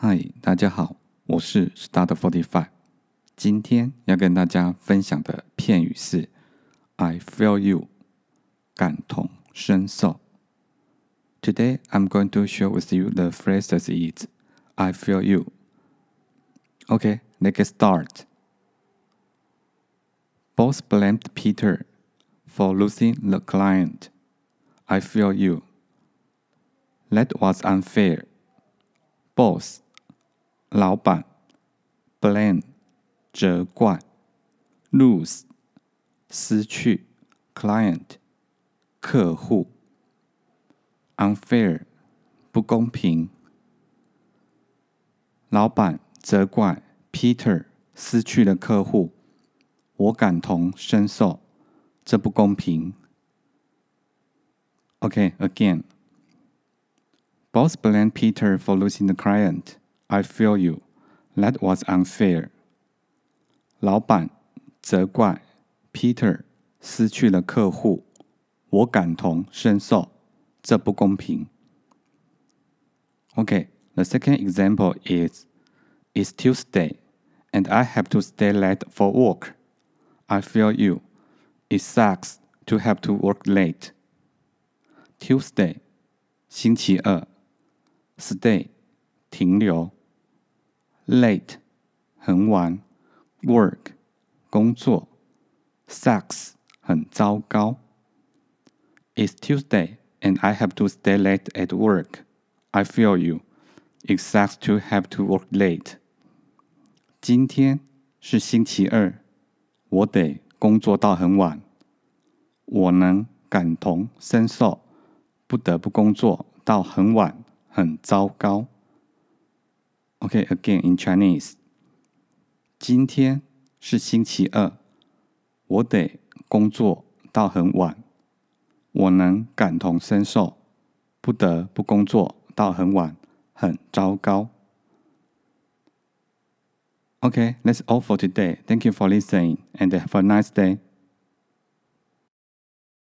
嗨，大家好，我是 Start Forty Five。今天要跟大家分享的片语是 "I feel you"，感同身受。Today I'm going to share with you the phrases is "I feel you". Okay, let's get start. Boss blamed Peter for losing the client. I feel you. That was unfair. Boss 老板，blame 责怪，lose 失去，client 客户，unfair 不公平。老板责怪 Peter 失去了客户，我感同身受，这不公平。Okay, again. Boss blame Peter for losing the client. I feel you. That was unfair. 老板责怪 Peter 失去了客户，我感同身受，这不公平。Okay, the second example is It's Tuesday and I have to stay late for work. I feel you. It sucks to have to work late. Tuesday 星期二，stay 停留。 late 很晚，work 工作，sucks 很糟糕。It's Tuesday and I have to stay late at work. I feel you. It sucks to have to work late. 今天是星期二，我得工作到很晚。我能感同身受，不得不工作到很晚，很糟糕。Okay, again in Chinese. 今天是星期二，我得工作到很晚。我能感同身受，不得不工作到很晚，很糟糕。Okay, that's all for today. Thank you for listening and have a nice day.